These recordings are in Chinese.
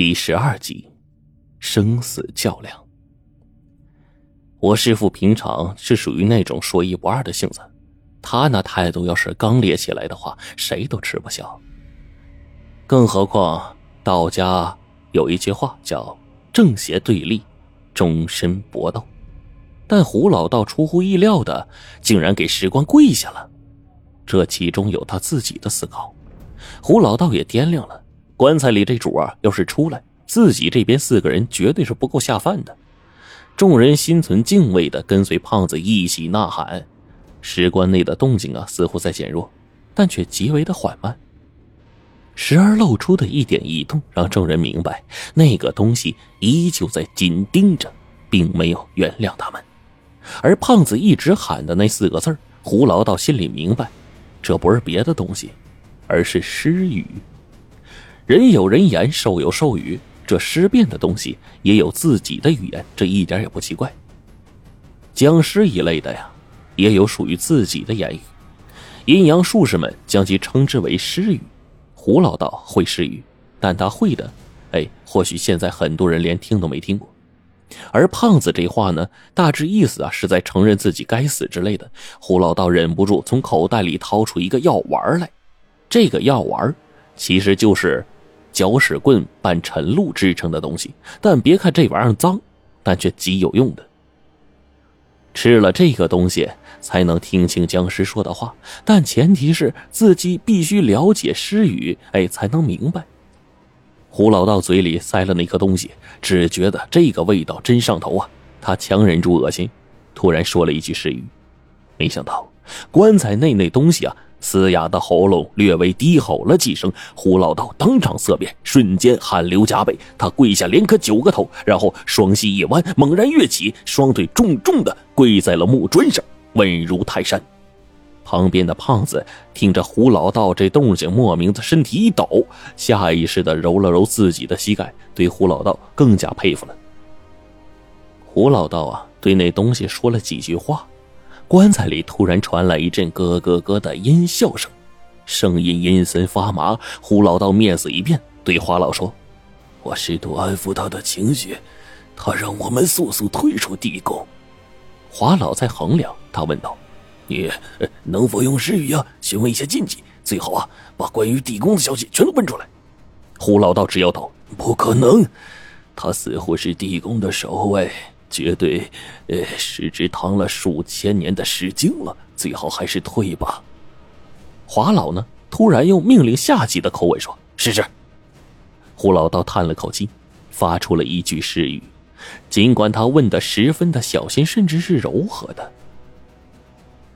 第十二集，生死较量。我师傅平常是属于那种说一不二的性子，他那态度要是刚烈起来的话，谁都吃不消。更何况道家有一句话叫“正邪对立，终身搏斗”，但胡老道出乎意料的竟然给石光跪下了，这其中有他自己的思考。胡老道也掂量了。棺材里这主啊，要是出来，自己这边四个人绝对是不够下饭的。众人心存敬畏的跟随胖子一起呐喊。石棺内的动静啊，似乎在减弱，但却极为的缓慢。时而露出的一点异动，让众人明白那个东西依旧在紧盯着，并没有原谅他们。而胖子一直喊的那四个字胡老道心里明白，这不是别的东西，而是诗语。人有人言，兽有兽语。这尸变的东西也有自己的语言，这一点也不奇怪。僵尸一类的呀，也有属于自己的言语。阴阳术士们将其称之为尸语。胡老道会尸语，但他会的，哎，或许现在很多人连听都没听过。而胖子这话呢，大致意思啊，是在承认自己该死之类的。胡老道忍不住从口袋里掏出一个药丸来，这个药丸其实就是。搅屎棍拌晨露制成的东西，但别看这玩意儿脏，但却极有用的。吃了这个东西才能听清僵尸说的话，但前提是自己必须了解诗语，哎，才能明白。胡老道嘴里塞了那颗东西，只觉得这个味道真上头啊！他强忍住恶心，突然说了一句诗语，没想到棺材内那东西啊。嘶哑的喉咙略微低吼了几声，胡老道当场色变，瞬间汗流浃背。他跪下连磕九个头，然后双膝一弯，猛然跃起，双腿重重的跪在了木砖上，稳如泰山。旁边的胖子听着胡老道这动静，莫名的身体一抖，下意识的揉了揉自己的膝盖，对胡老道更加佩服了。胡老道啊，对那东西说了几句话。棺材里突然传来一阵咯咯咯的阴笑声，声音阴森发麻。胡老道面色一变，对花老说：“我试图安抚他的情绪，他让我们速速退出地宫。”华老在衡量，他问道：“你能否用诗语啊，询问一些禁忌？最好啊，把关于地宫的消息全都问出来。”胡老道直摇头：“不可能，他似乎是地宫的守卫。”绝对，呃，是只唐了数千年的石精了，最好还是退吧。华老呢，突然用命令下级的口吻说：“是是。”胡老道叹了口气，发出了一句誓语，尽管他问的十分的小心，甚至是柔和的。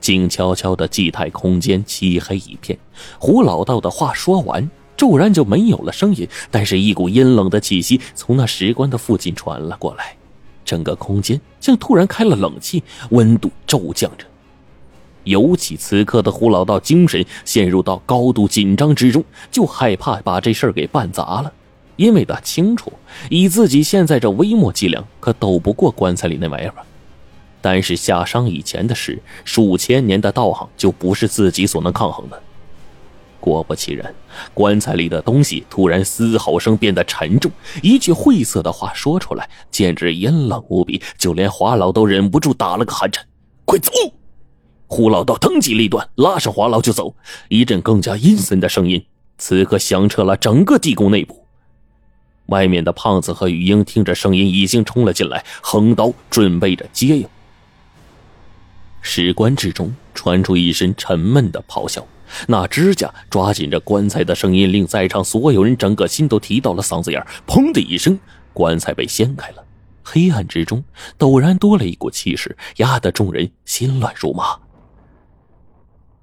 静悄悄的祭台空间，漆黑一片。胡老道的话说完，骤然就没有了声音，但是一股阴冷的气息从那石棺的附近传了过来。整个空间像突然开了冷气，温度骤降着。尤其此刻的胡老道精神陷入到高度紧张之中，就害怕把这事儿给办砸了。因为他清楚，以自己现在这微末伎俩，可斗不过棺材里那玩意儿。但是下伤以前的事，数千年的道行就不是自己所能抗衡的。果不其然，棺材里的东西突然嘶吼声变得沉重，一句晦涩的话说出来，简直阴冷无比，就连华老都忍不住打了个寒颤。快走！胡老道当机立断，拉上华老就走。一阵更加阴森的声音此刻响彻了整个地宫内部。外面的胖子和雨英听着声音，已经冲了进来，横刀准备着接应。石棺之中传出一声沉闷的咆哮。那指甲抓紧着棺材的声音，令在场所有人整个心都提到了嗓子眼砰的一声，棺材被掀开了。黑暗之中，陡然多了一股气势，压得众人心乱如麻。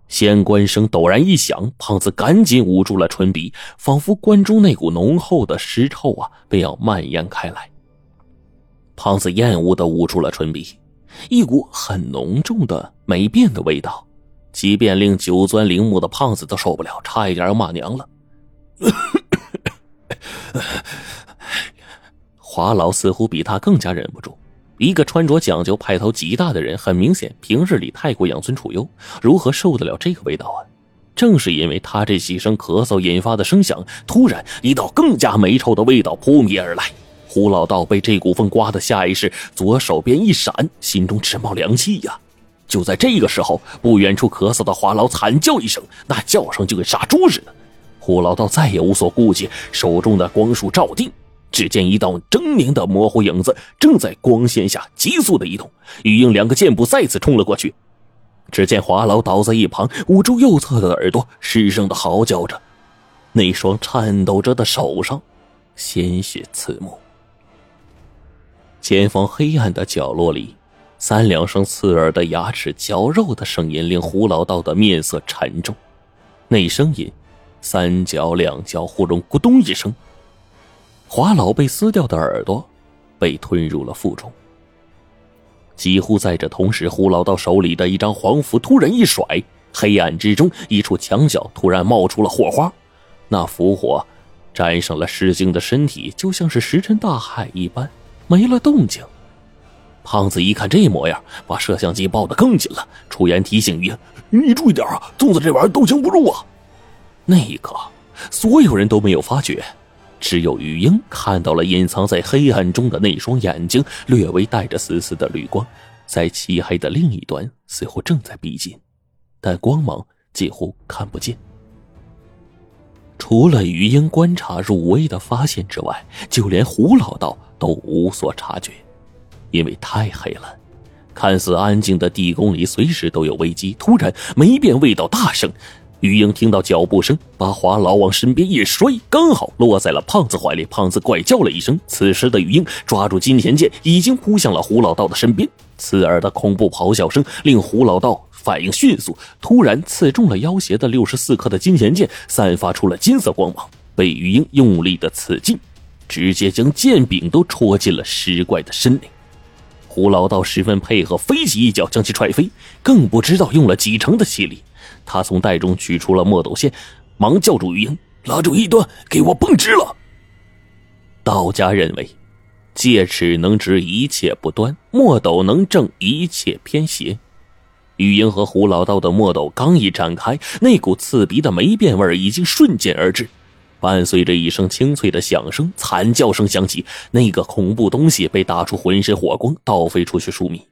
掀棺声陡然一响，胖子赶紧捂住了唇鼻，仿佛棺中那股浓厚的尸臭啊，便要蔓延开来。胖子厌恶的捂住了唇鼻，一股很浓重的霉变的味道。即便令久钻陵墓的胖子都受不了，差一点要骂娘了。华老似乎比他更加忍不住。一个穿着讲究、派头极大的人，很明显平日里太过养尊处优，如何受得了这个味道啊？正是因为他这几声咳嗽引发的声响，突然一道更加霉臭的味道扑面而来。胡老道被这股风刮得下意识左手边一闪，心中直冒凉气呀。就在这个时候，不远处咳嗽的华老惨叫一声，那叫声就跟杀猪似的。胡老道再也无所顾忌，手中的光束照定，只见一道狰狞的模糊影子正在光线下急速的移动。玉英两个箭步再次冲了过去，只见华老倒在一旁，捂住右侧的耳朵，失声的嚎叫着，那双颤抖着的手上鲜血刺目。前方黑暗的角落里，三两声刺耳的牙齿嚼肉的声音令胡老道的面色沉重。那声音，三角两角互中，咕咚一声，华老被撕掉的耳朵被吞入了腹中。几乎在这同时，胡老道手里的一张黄符突然一甩，黑暗之中，一处墙角突然冒出了火花，那符火沾上了石晶的身体，就像是石沉大海一般。没了动静，胖子一看这模样，把摄像机抱得更紧了，出言提醒于英：“你注意点啊，粽子这玩意儿刀枪不入啊！”那一刻，所有人都没有发觉，只有于英看到了隐藏在黑暗中的那双眼睛，略微带着丝丝的绿光，在漆黑的另一端似乎正在逼近，但光芒几乎看不见。除了于英观察入微的发现之外，就连胡老道。都无所察觉，因为太黑了。看似安静的地宫里，随时都有危机。突然，霉变味道大盛，于英听到脚步声，把华老往身边一摔，刚好落在了胖子怀里。胖子怪叫了一声。此时的于英抓住金钱剑，已经扑向了胡老道的身边。刺耳的恐怖咆哮声令胡老道反应迅速，突然刺中了妖邪的六十四克的金钱剑，散发出了金色光芒，被于英用力的刺进。直接将剑柄都戳进了尸怪的身里，胡老道十分配合，飞起一脚将其踹飞，更不知道用了几成的气力。他从袋中取出了墨斗线，忙叫住玉英：“拉住一端，给我绷直了。”道家认为，戒尺能直一切不端，墨斗能正一切偏斜。玉英和胡老道的墨斗刚一展开，那股刺鼻的霉变味已经瞬间而至。伴随着一声清脆的响声，惨叫声响起，那个恐怖东西被打出浑身火光，倒飞出去数米。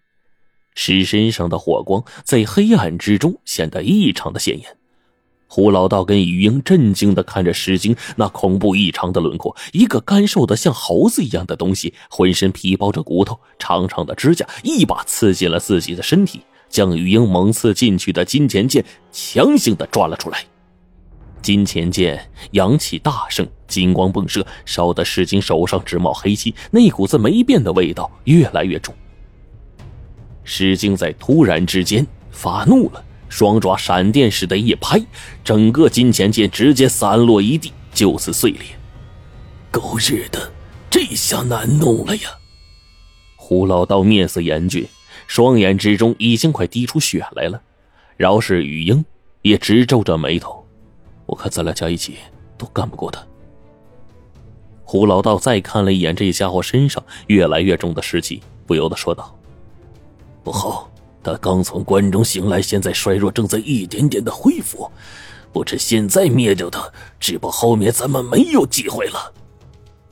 尸身上的火光在黑暗之中显得异常的显眼。胡老道跟雨英震惊的看着尸精那恐怖异常的轮廓，一个干瘦的像猴子一样的东西，浑身皮包着骨头，长长的指甲一把刺进了自己的身体，将雨英猛刺进去的金钱剑强行的抓了出来。金钱剑阳气大盛，金光迸射，烧得石金手上直冒黑气，那股子霉变的味道越来越重。石金在突然之间发怒了，双爪闪电似的一拍，整个金钱剑直接散落一地，就此碎裂。狗日的，这下难弄了呀！胡老道面色严峻，双眼之中已经快滴出血来了。饶是雨英，也直皱着眉头。我看咱俩加一起都干不过他。胡老道再看了一眼这家伙身上越来越重的尸气，不由得说道：“不好，他刚从关中醒来，现在衰弱，正在一点点的恢复。不知现在灭掉他，只怕后面咱们没有机会了。”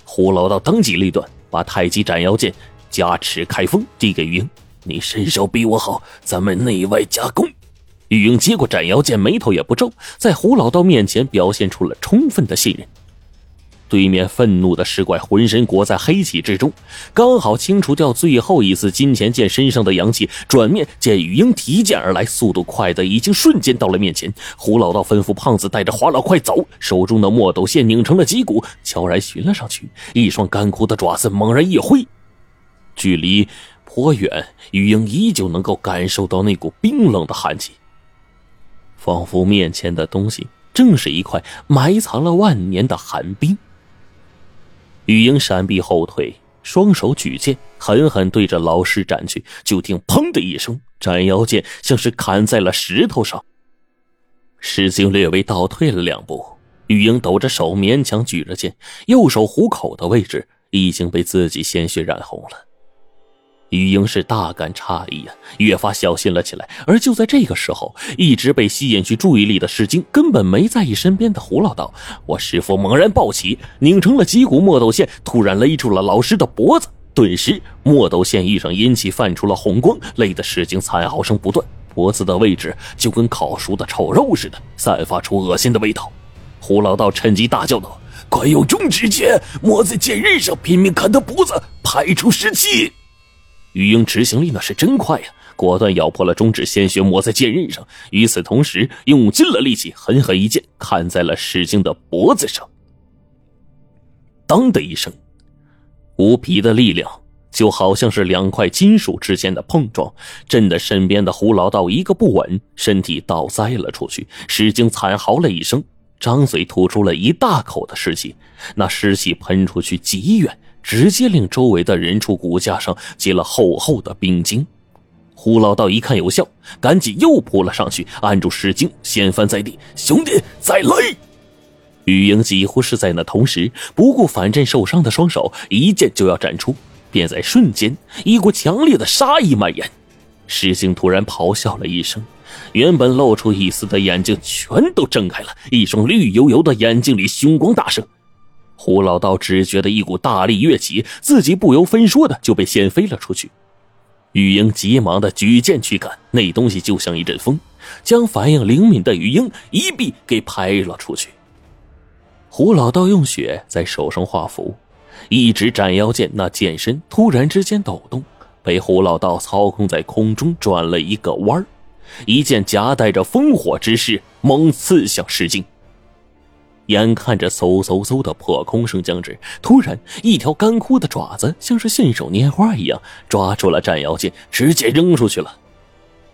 胡老道当机立断，把太极斩妖剑加持开封，递给于英：“你身手比我好，咱们内外夹攻。”玉英接过斩妖剑，眉头也不皱，在胡老道面前表现出了充分的信任。对面愤怒的尸怪浑身裹在黑气之中，刚好清除掉最后一丝金钱剑身上的阳气。转面见玉英提剑而来，速度快的已经瞬间到了面前。胡老道吩咐胖子带着华老快走，手中的墨斗线拧成了几股，悄然寻了上去，一双干枯的爪子猛然一挥，距离颇远，玉英依旧能够感受到那股冰冷的寒气。仿佛面前的东西正是一块埋藏了万年的寒冰。玉英闪避后退，双手举剑，狠狠对着老师斩去。就听“砰”的一声，斩妖剑像是砍在了石头上。石精略微倒退了两步，玉英抖着手，勉强举着剑，右手虎口的位置已经被自己鲜血染红了。于英是大感诧异呀，越发小心了起来。而就在这个时候，一直被吸引去注意力的石晶根本没在意身边的胡老道。我师傅猛然暴起，拧成了几股墨斗线，突然勒住了老师的脖子。顿时，墨斗线衣上阴气泛出了红光，勒得石晶惨嚎声不断，脖子的位置就跟烤熟的臭肉似的，散发出恶心的味道。胡老道趁机大叫道：“快用中指剑抹在剑刃上，拼命砍他脖子，排出湿气！”玉英执行力那是真快呀，果断咬破了中指，鲜血抹在剑刃上。与此同时，用尽了力气，狠狠一剑砍在了石晶的脖子上。当的一声，无比的力量就好像是两块金属之间的碰撞，震得身边的胡老道一个不稳，身体倒栽了出去。石晶惨嚎了一声，张嘴吐出了一大口的尸气，那尸气喷出去极远。直接令周围的人畜骨架上结了厚厚的冰晶。胡老道一看有效，赶紧又扑了上去，按住石晶，掀翻在地。兄弟，再来！玉英几乎是在那同时，不顾反震受伤的双手，一剑就要斩出。便在瞬间，一股强烈的杀意蔓延。石晶突然咆哮了一声，原本露出一丝的眼睛全都睁开了，一双绿油油的眼睛里凶光大盛。胡老道只觉得一股大力跃起，自己不由分说的就被掀飞了出去。玉英急忙的举剑去赶，那东西就像一阵风，将反应灵敏的玉英一臂给拍了出去。胡老道用血在手上画符，一直斩妖剑那剑身突然之间抖动，被胡老道操控在空中转了一个弯一剑夹带着烽火之势猛刺向石镜。眼看着嗖嗖嗖的破空声将至，突然一条干枯的爪子像是信手拈花一样抓住了斩妖剑，直接扔出去了。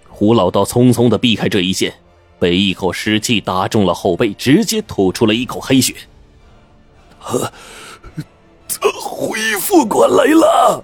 胡老道匆匆的避开这一剑，被一口湿气打中了后背，直接吐出了一口黑血。呵，恢复过来了。